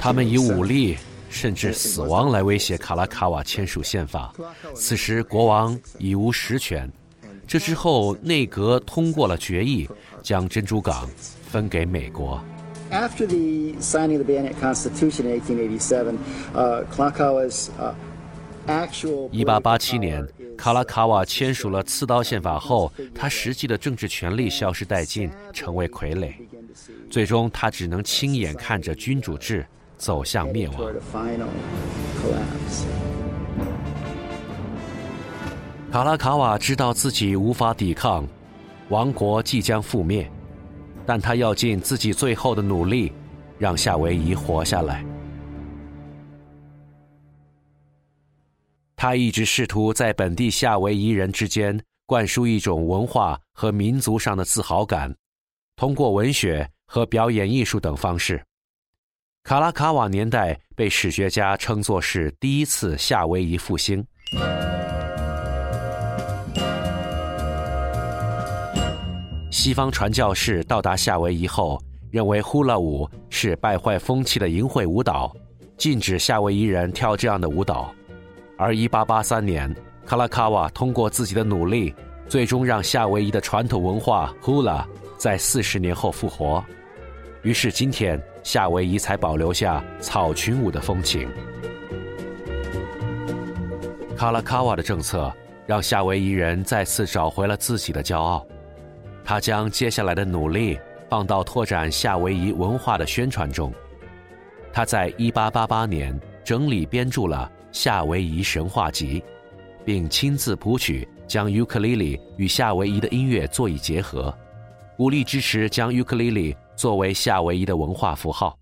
他们以武力甚至死亡来威胁卡拉卡瓦签署宪法。此时国王已无实权。这之后，内阁通过了决议，将珍珠港分给美国。After the signing of the Bannock Constitution in 1887, Kalakawa's actual 一八八七年，卡拉卡瓦签署了刺刀宪法后，他实际的政治权力消失殆尽，成为傀儡。最终，他只能亲眼看着君主制走向灭亡。卡拉卡瓦知道自己无法抵抗，王国即将覆灭。但他要尽自己最后的努力，让夏威夷活下来。他一直试图在本地夏威夷人之间灌输一种文化和民族上的自豪感，通过文学和表演艺术等方式。卡拉卡瓦年代被史学家称作是第一次夏威夷复兴。西方传教士到达夏威夷后，认为呼啦舞是败坏风气的淫秽舞蹈，禁止夏威夷人跳这样的舞蹈。而1883年，卡拉卡瓦通过自己的努力，最终让夏威夷的传统文化呼啦在40年后复活。于是今天，夏威夷才保留下草裙舞的风情。卡拉卡瓦的政策让夏威夷人再次找回了自己的骄傲。他将接下来的努力放到拓展夏威夷文化的宣传中。他在1888年整理编著了《夏威夷神话集》，并亲自谱曲，将尤克里里与夏威夷的音乐做以结合，鼓励支持将尤克里里作为夏威夷的文化符号。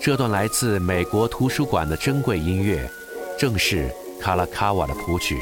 这段来自美国图书馆的珍贵音乐，正是。卡拉卡瓦的谱曲。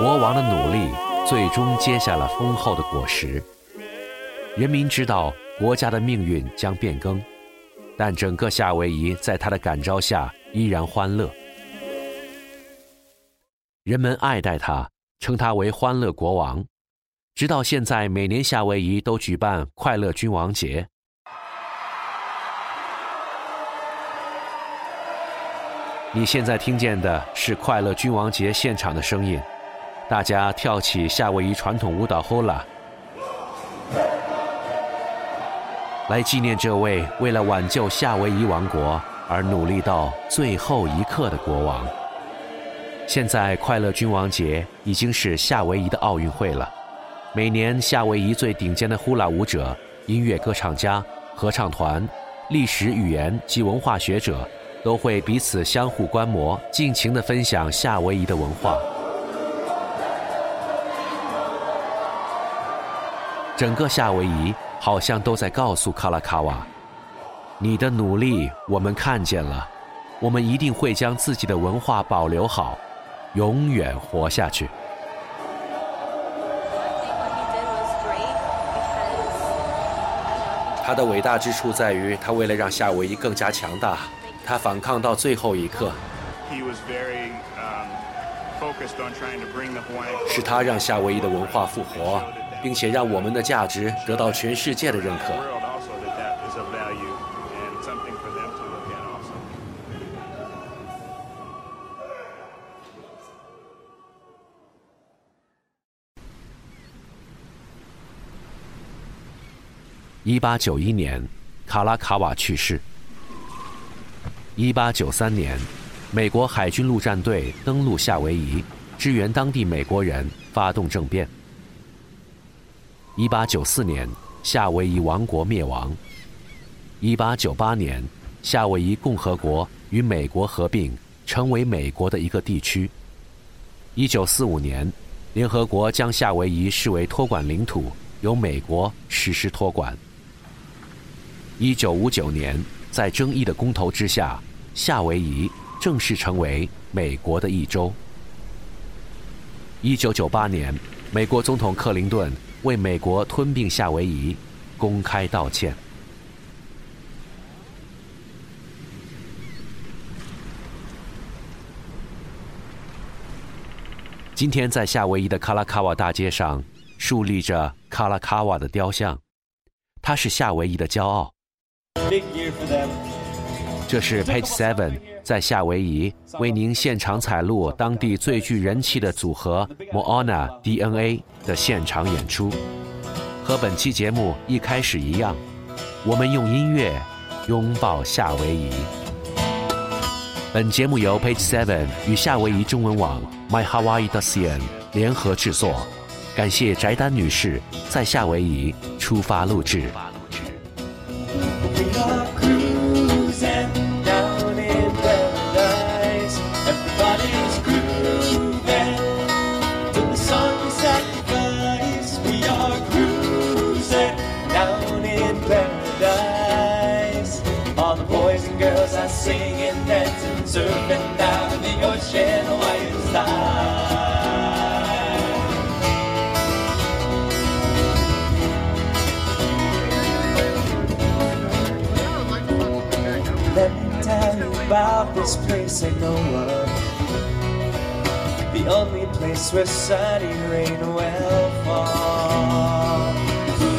国王的努力最终结下了丰厚的果实，人民知道国家的命运将变更，但整个夏威夷在他的感召下依然欢乐。人们爱戴他，称他为“欢乐国王”，直到现在，每年夏威夷都举办快乐君王节。你现在听见的是快乐君王节现场的声音。大家跳起夏威夷传统舞蹈 Hula，来纪念这位为了挽救夏威夷王国而努力到最后一刻的国王。现在快乐君王节已经是夏威夷的奥运会了。每年夏威夷最顶尖的 hula 舞者、音乐歌唱家、合唱团、历史语言及文化学者都会彼此相互观摩，尽情地分享夏威夷的文化。整个夏威夷好像都在告诉卡拉卡瓦：“你的努力我们看见了，我们一定会将自己的文化保留好，永远活下去。”他的伟大之处在于，他为了让夏威夷更加强大，他反抗到最后一刻。是他让夏威夷的文化复活。并且让我们的价值得到全世界的认可。一八九一年，卡拉卡瓦去世。一八九三年，美国海军陆战队登陆夏威夷，支援当地美国人，发动政变。一八九四年，夏威夷王国灭亡。一八九八年，夏威夷共和国与美国合并，成为美国的一个地区。一九四五年，联合国将夏威夷视为托管领土，由美国实施托管。一九五九年，在争议的公投之下，夏威夷正式成为美国的一州。一九九八年，美国总统克林顿为美国吞并夏威夷公开道歉。今天，在夏威夷的卡拉卡瓦大街上，竖立着卡拉卡瓦的雕像，它是夏威夷的骄傲。这是 Page Seven 在夏威夷为您现场采录当地最具人气的组合 Moana DNA 的现场演出。和本期节目一开始一样，我们用音乐拥抱夏威夷。本节目由 Page Seven 与夏威夷中文网。My Hawaii d a s i a n 联合制作，感谢翟丹女士在夏威夷出发录制。surfing down in the ocean white Let me tell you about this place I know of The only place where sunny rain will fall.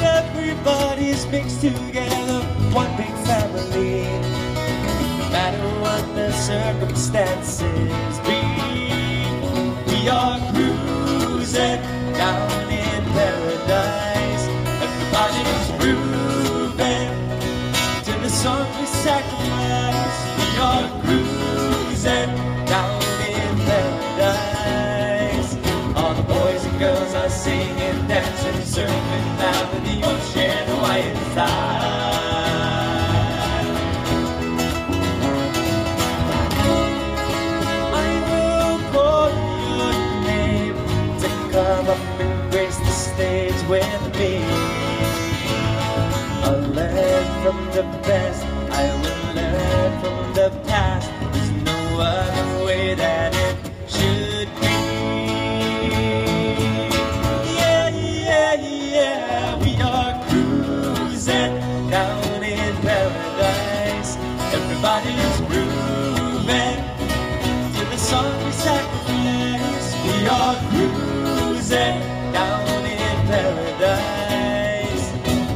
Everybody's mixed together, one big family circumstances. Be, we are cruising down Everybody's grooving to the we sacrifice. We are cruising down in paradise.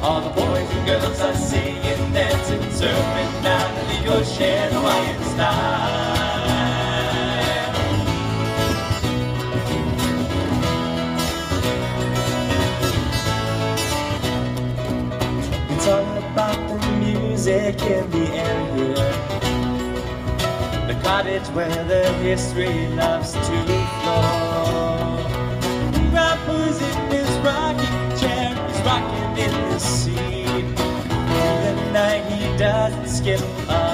All the boys and girls are singing, dancing, surfing down in the ocean Hawaiian style. Cottage where the history loves to flow. Rappers in his rocking chair, he's rocking in the seat. Through the night he doesn't skip are